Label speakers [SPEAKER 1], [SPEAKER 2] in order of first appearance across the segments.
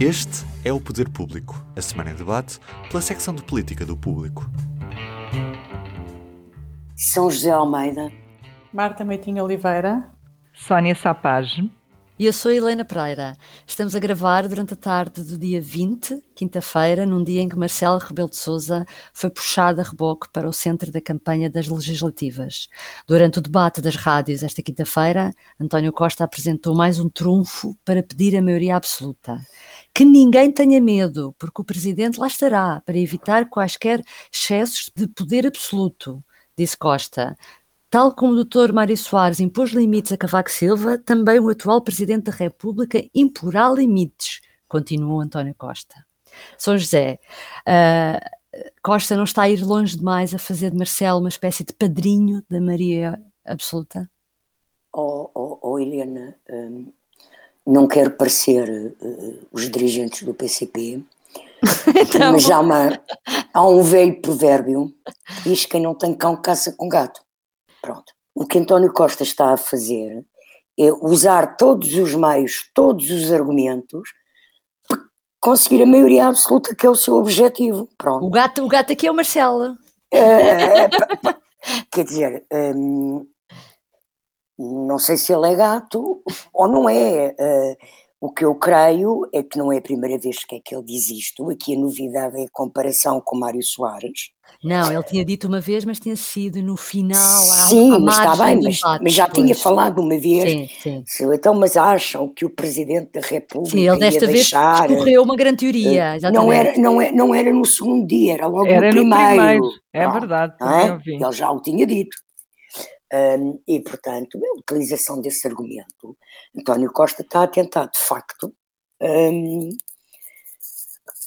[SPEAKER 1] Este é o Poder Público, a semana em debate pela secção de política do Público.
[SPEAKER 2] São José Almeida,
[SPEAKER 3] Marta Meitinho Oliveira,
[SPEAKER 4] Sónia Sapage.
[SPEAKER 5] E eu sou Helena Pereira. Estamos a gravar durante a tarde do dia 20, quinta-feira, num dia em que Marcelo Rebelo de Sousa foi puxado a reboque para o centro da campanha das legislativas. Durante o debate das rádios esta quinta-feira, António Costa apresentou mais um trunfo para pedir a maioria absoluta. Que ninguém tenha medo, porque o presidente lá estará para evitar quaisquer excessos de poder absoluto, disse Costa. Tal como o Dr. Mário Soares impôs limites a Cavaco Silva, também o atual Presidente da República imporá limites, continuou António Costa. São José, uh, Costa não está a ir longe demais a fazer de Marcelo uma espécie de padrinho da Maria Absoluta?
[SPEAKER 2] Oh, oh, oh Helena, um, não quero parecer uh, os dirigentes do PCP, então... mas há, uma, há um velho provérbio que diz que quem não tem cão caça com gato. Pronto. O que António Costa está a fazer é usar todos os meios, todos os argumentos para conseguir a maioria absoluta, que é o seu objetivo. Pronto.
[SPEAKER 5] O gato, o gato aqui é o Marcelo.
[SPEAKER 2] É, quer dizer, hum, não sei se ele é gato ou não é. Uh, o que eu creio é que não é a primeira vez que é que ele diz isto. Aqui a novidade é a comparação com Mário Soares.
[SPEAKER 5] Não, ele tinha dito uma vez, mas tinha sido no final.
[SPEAKER 2] Sim, mas está bem, mas, mas, já tinha falado uma vez. Sim, sim. Então, mas acham que o Presidente da República. Sim, ele desta vez deixar,
[SPEAKER 5] escorreu uma grande teoria.
[SPEAKER 2] Não era, não, era, não era no segundo dia, era logo era no, primeiro. No primeiro.
[SPEAKER 4] É verdade.
[SPEAKER 2] É? Ele já o tinha dito. Um, e, portanto, a utilização desse argumento, António Costa está a tentar, de facto, um,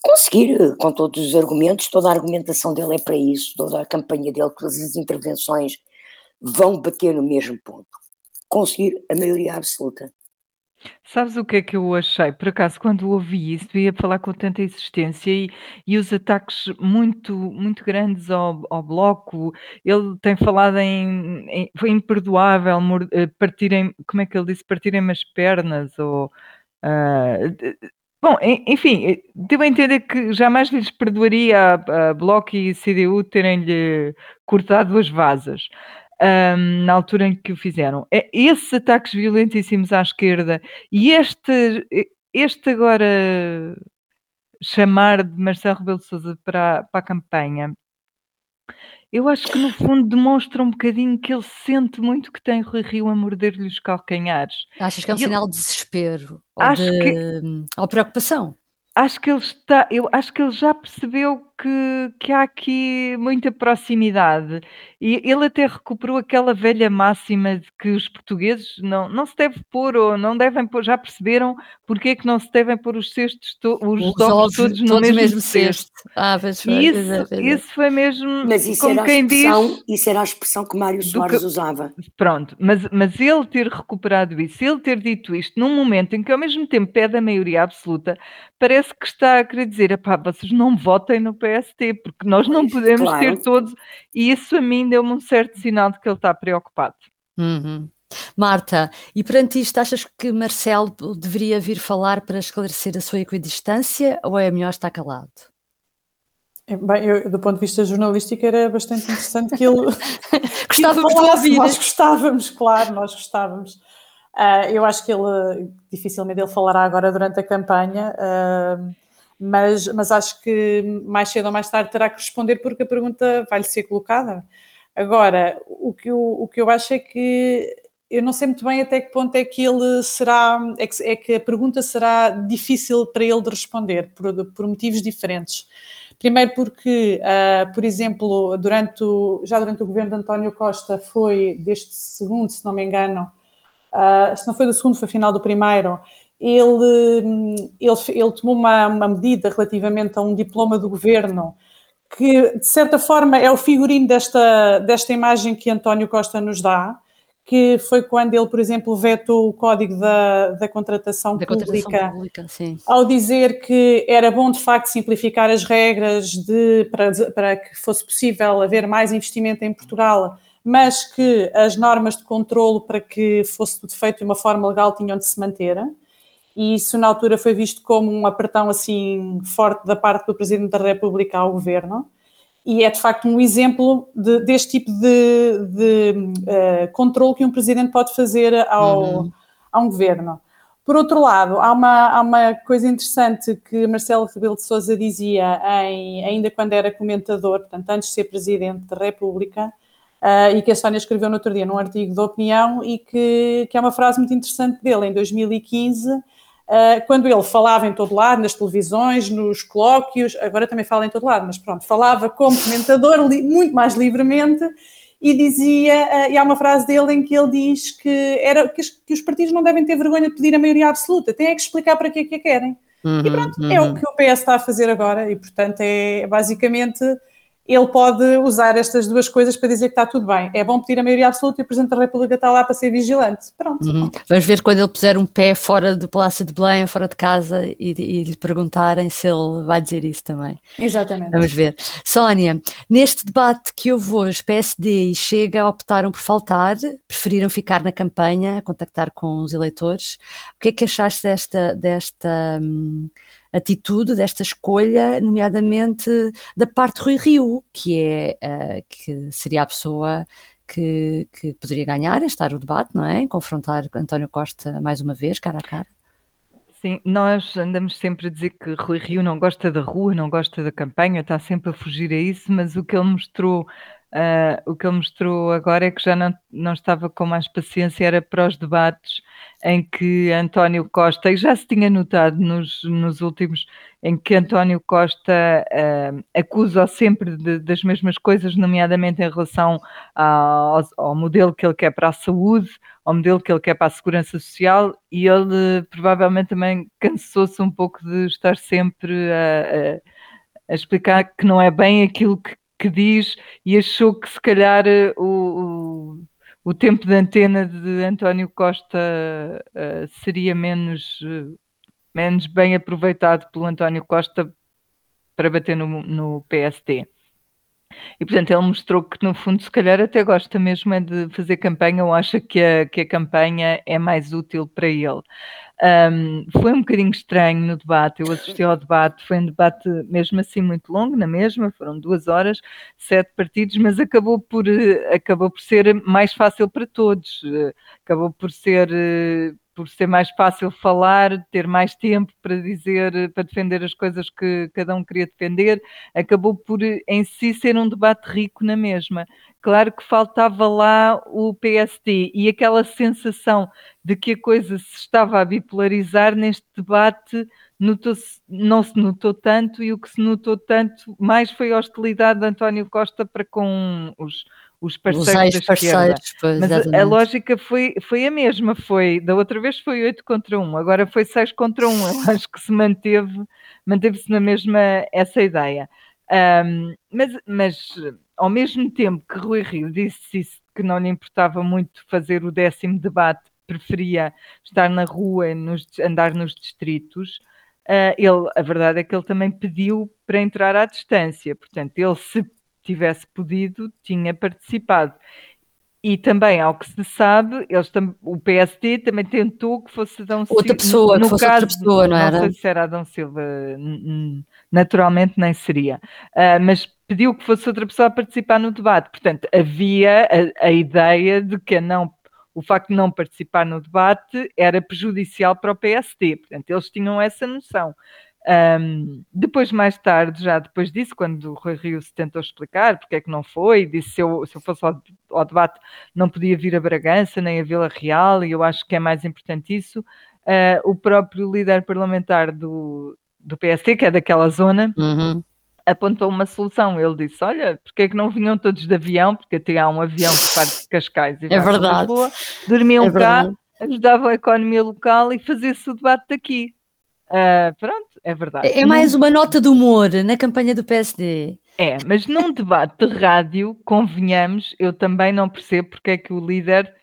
[SPEAKER 2] conseguir, com todos os argumentos, toda a argumentação dele é para isso, toda a campanha dele, todas as intervenções vão bater no mesmo ponto. Conseguir a maioria absoluta.
[SPEAKER 4] Sabes o que é que eu achei? Por acaso, quando ouvi isso, ia falar com tanta insistência e, e os ataques muito, muito grandes ao, ao bloco, ele tem falado em, em foi imperdoável eh, partirem, como é que ele disse, partirem as pernas ou uh, Bom, enfim, eh, devo entender que jamais lhes perdoaria a, a Bloco e CDU terem-lhe cortado as vasas um, na altura em que o fizeram. É, esses ataques violentíssimos à esquerda e este, este agora chamar de Marcelo Rebelo de Sousa para, para a campanha, eu acho que no fundo demonstra um bocadinho que ele sente muito que tem Rui Rio a morder-lhe os calcanhares.
[SPEAKER 5] Achas que é um e sinal eu, de desespero ou acho de que, ou preocupação?
[SPEAKER 4] Acho que ele está, eu acho que ele já percebeu que, que há aqui muita proximidade e ele até recuperou aquela velha máxima de que os portugueses não, não se deve pôr ou não devem pôr, já perceberam porque é que não se devem pôr os cestos, to, os, os ovos todos no mesmo, mesmo cesto.
[SPEAKER 5] Ah,
[SPEAKER 4] mas foi, isso, isso foi mesmo
[SPEAKER 2] mas isso como quem diz. Isso era a expressão que Mário Soares que, usava.
[SPEAKER 4] Pronto, mas, mas ele ter recuperado isso, ele ter dito isto num momento em que ao mesmo tempo pede a maioria absoluta, parece que está a querer dizer, pá, vocês não votem no PST, porque nós não podemos claro. ter todos, e isso a mim deu-me um certo sinal de que ele está preocupado.
[SPEAKER 5] Uhum. Marta, e perante isto, achas que Marcelo deveria vir falar para esclarecer a sua equidistância ou é melhor estar calado?
[SPEAKER 3] É, bem, eu, do ponto de vista jornalístico era bastante interessante que ele
[SPEAKER 5] gostávamos de ouvir.
[SPEAKER 3] Nós gostávamos, claro, nós gostávamos. Uh, eu acho que ele dificilmente ele falará agora durante a campanha. Uh, mas, mas acho que mais cedo ou mais tarde terá que responder porque a pergunta vai-lhe ser colocada. Agora, o que, eu, o que eu acho é que eu não sei muito bem até que ponto é que ele será, é que, é que a pergunta será difícil para ele de responder, por, por motivos diferentes. Primeiro porque, uh, por exemplo, durante o, já durante o governo de António Costa foi deste segundo, se não me engano, uh, se não foi do segundo, foi final do primeiro, ele, ele, ele tomou uma, uma, medida relativamente a um diploma do governo que, de certa forma, é o figurino desta, desta imagem que António Costa nos dá, que foi quando ele, por exemplo, vetou o código da, da contratação da pública, contratação pública ao dizer que era bom, de facto, simplificar as regras de, para, para que fosse possível haver mais investimento em Portugal, mas que as normas de controlo para que fosse tudo feito de uma forma legal tinham de se manter. E isso na altura foi visto como um apertão assim forte da parte do Presidente da República ao Governo, e é de facto um exemplo de, deste tipo de, de uh, controle que um Presidente pode fazer ao, uhum. a um Governo. Por outro lado, há uma, há uma coisa interessante que Marcelo Rebelo de Sousa dizia em, ainda quando era comentador, portanto, antes de ser Presidente da República, uh, e que a Sónia escreveu no outro dia num artigo de opinião, e que, que é uma frase muito interessante dele, em 2015, uh, ah, quando ele falava em todo lado, nas televisões, nos colóquios, agora também fala em todo lado, mas pronto, falava como comentador muito mais livremente, e dizia, uh, e há uma frase dele em que ele diz que, era, que, os partidos não devem ter vergonha de pedir a maioria absoluta, têm é que explicar para que é que a querem. Uhum, e pronto, uhum. é o que o PS está a fazer agora, e portanto é basicamente ele pode usar estas duas coisas para dizer que está tudo bem. É bom pedir a maioria absoluta e o Presidente da República está lá para ser vigilante. Pronto. Uhum.
[SPEAKER 5] Vamos ver quando ele puser um pé fora do Palácio de Belém, fora de casa, e, e, lhe perguntarem se ele vai dizer isso também.
[SPEAKER 3] Exatamente.
[SPEAKER 5] Vamos ver. Sónia, neste debate que houve hoje, PSD e Chega optaram por faltar, preferiram ficar na campanha, contactar com os eleitores. O que é que achaste desta, desta hum, atitude, desta escolha, nomeadamente da parte de Rui Rio, que, é, uh, que seria a pessoa que, que poderia ganhar, estar o debate, não é? Confrontar António Costa mais uma vez, cara a cara.
[SPEAKER 4] Sim, nós andamos sempre a dizer que Rui Rio não gosta da rua, não gosta da campanha, está sempre a fugir a isso, mas o que ele mostrou Uh, o que ele mostrou agora é que já não, não estava com mais paciência, era para os debates em que António Costa, e já se tinha notado nos, nos últimos, em que António Costa uh, acusa sempre de, das mesmas coisas, nomeadamente em relação ao, ao, modelo que ele quer para a saúde, ao modelo que ele quer para a segurança social, e ele provavelmente também cansou-se um pouco de estar sempre a, a, a explicar que não é bem aquilo que que diz e achou que se calhar eh, o, o, o tempo de antena de António Costa uh, seria menos, uh, menos bem aproveitado pelo António Costa para bater no, no PSD. E portanto ele mostrou que no fundo se calhar até gosta mesmo é de fazer campanha ou acha que a, que a campanha é mais útil para ele. Um, foi um bocadinho estranho no debate, eu assisti ao debate, foi um debate mesmo assim muito longo, na mesma, foram duas horas, sete partidos, mas acabou por, acabou por ser mais fácil para todos, acabou por ser por ser mais fácil falar, ter mais tempo para dizer, para defender as coisas que cada um queria defender, acabou por em si ser um debate rico na mesma. Claro que faltava lá o PSD e aquela sensação de que a coisa se estava a bipolarizar neste debate não se notou tanto e o que se notou tanto mais foi a hostilidade de António Costa para com os, os parceiros os da esquerda. Pois, Mas a, a, lógica foi, foi a mesma, foi da outra vez foi 8 contra 1, agora foi 6 contra 1. Eu acho que se manteve, manteve-se na mesma essa ideia. Um, mas, mas ao mesmo tempo que Rui Rio disse isso, que não lhe importava muito fazer o décimo debate, preferia estar na rua, nos, andar nos distritos, ele, a verdade é que ele também pediu para entrar à distância, portanto, ele se tivesse podido, tinha participado. E também, ao que se sabe, eles o PSD também tentou que fosse Adão
[SPEAKER 5] Silva. Outra pessoa, no, no caso, outra pessoa, não, não era?
[SPEAKER 4] Não sei se era Adão Silva, naturalmente nem seria. Uh, mas pediu que fosse outra pessoa a participar no debate. Portanto, havia a, a ideia de que não, o facto de não participar no debate era prejudicial para o PSD. Portanto, eles tinham essa noção. Um, depois, mais tarde, já depois disso, quando o Rui Rio se tentou explicar porque é que não foi, disse se eu, se eu fosse ao, ao, debate não podia vir a Bragança nem a Vila Real, e eu acho que é mais importante isso. Uh, o próprio líder parlamentar do, do PST, que é daquela zona, uhum. Apontou uma solução. Ele disse: Olha, porque é que não vinham todos de avião? Porque até há um avião que parte de Cascais e
[SPEAKER 5] é verdade. Lisboa,
[SPEAKER 4] dormiam é cá, ajudavam a economia local e fazia-se o debate daqui. Uh, pronto, é verdade.
[SPEAKER 5] É, é mais uma nota de humor na campanha do PSD.
[SPEAKER 4] É, mas num debate de rádio, convenhamos, eu também não percebo porque é que o líder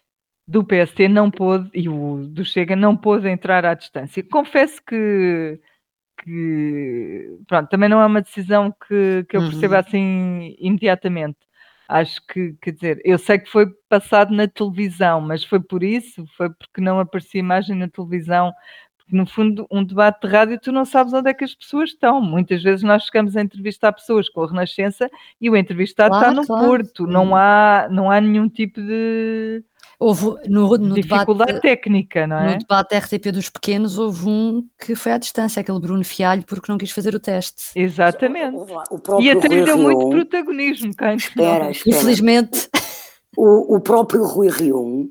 [SPEAKER 4] do PSD não pôde, e o do Chega não pôde entrar à distância. Confesso que, que pronto, também não é uma decisão que, que eu perceba uhum. assim imediatamente. Acho que, quer dizer, eu sei que foi passado na televisão, mas foi por isso, foi porque não aparecia imagem na televisão no fundo, um debate de rádio, tu não sabes onde é que as pessoas estão. Muitas vezes nós chegamos a entrevistar pessoas com a Renascença e o entrevistado
[SPEAKER 5] Claro,
[SPEAKER 4] está no
[SPEAKER 5] claro.
[SPEAKER 4] Porto. Não há, não há nenhum tipo de
[SPEAKER 5] Houve no, no
[SPEAKER 4] dificuldade
[SPEAKER 5] debate,
[SPEAKER 4] técnica, não é?
[SPEAKER 5] no debate RTP dos pequenos, houve um que foi à distância, aquele Bruno Fialho, porque não quis fazer o teste.
[SPEAKER 4] Exatamente.
[SPEAKER 2] O próprio
[SPEAKER 4] E até lhe deu muito protagonismo,
[SPEAKER 2] espera, espera.
[SPEAKER 5] Infelizmente,
[SPEAKER 2] O, o próprio Rui Rio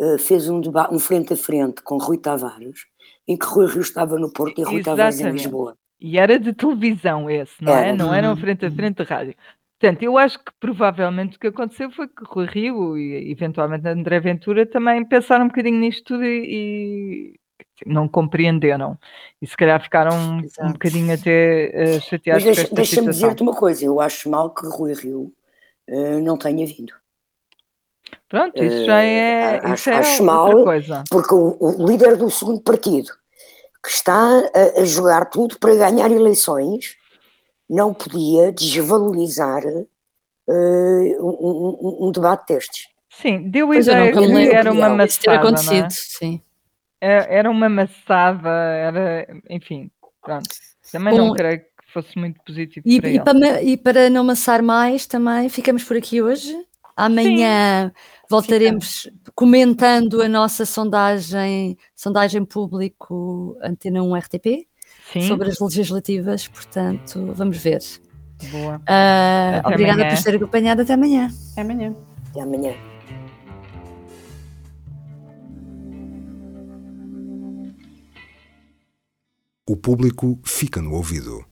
[SPEAKER 2] eh, fez um, debate, um frente a frente com Rui Tavares, em que Rui Rio estava no Porto e Rui Tavares em. Lisboa.
[SPEAKER 4] E era de televisão esse, não é? Não era um
[SPEAKER 5] Uhum.
[SPEAKER 4] frente a frente de rádio. Portanto, eu acho que provavelmente o que aconteceu foi que Rui Rio e eventualmente André Ventura também pensaram um bocadinho nisto tudo e, e não compreenderam. E se calhar ficaram um, um bocadinho até
[SPEAKER 2] Mas
[SPEAKER 4] chateados com
[SPEAKER 2] deixa-
[SPEAKER 4] esta
[SPEAKER 2] deixa-me dizer-te uma coisa, eu acho mal que Rui Rio eh, não tenha vindo.
[SPEAKER 4] Pronto, isso já é,
[SPEAKER 2] Eh,
[SPEAKER 4] isso
[SPEAKER 2] acho-
[SPEAKER 4] é
[SPEAKER 2] acho
[SPEAKER 4] outra
[SPEAKER 2] mal.
[SPEAKER 4] coisa.
[SPEAKER 2] Porque o, o líder do segundo partido, que está a, a jogar tudo para ganhar eleições, não podia desvalorizar eh, um, um- debate destes.
[SPEAKER 4] Sim, deu a
[SPEAKER 5] pois
[SPEAKER 4] ideia que
[SPEAKER 5] lembro
[SPEAKER 4] era uma maçada, não é?
[SPEAKER 5] acontecido, sim.
[SPEAKER 4] É- Era uma maçada, era, enfim, pronto. Também não
[SPEAKER 5] Bom,
[SPEAKER 4] creio que fosse muito positivo
[SPEAKER 5] E,
[SPEAKER 4] para
[SPEAKER 5] e
[SPEAKER 4] ele.
[SPEAKER 5] para, e para não amassar mais, também ficamos por aqui hoje. Amanhã voltaremos comentando a nossa sondagem, sondagem público Antena 1 RTP
[SPEAKER 4] Sim,
[SPEAKER 5] sobre as legislativas, portanto, vamos ver.
[SPEAKER 4] boa. Até
[SPEAKER 5] obrigada
[SPEAKER 4] amanhã.
[SPEAKER 5] por ter acompanhado. Até amanhã.
[SPEAKER 3] É amanhã.
[SPEAKER 2] Até amanhã.
[SPEAKER 6] O público fica no ouvido.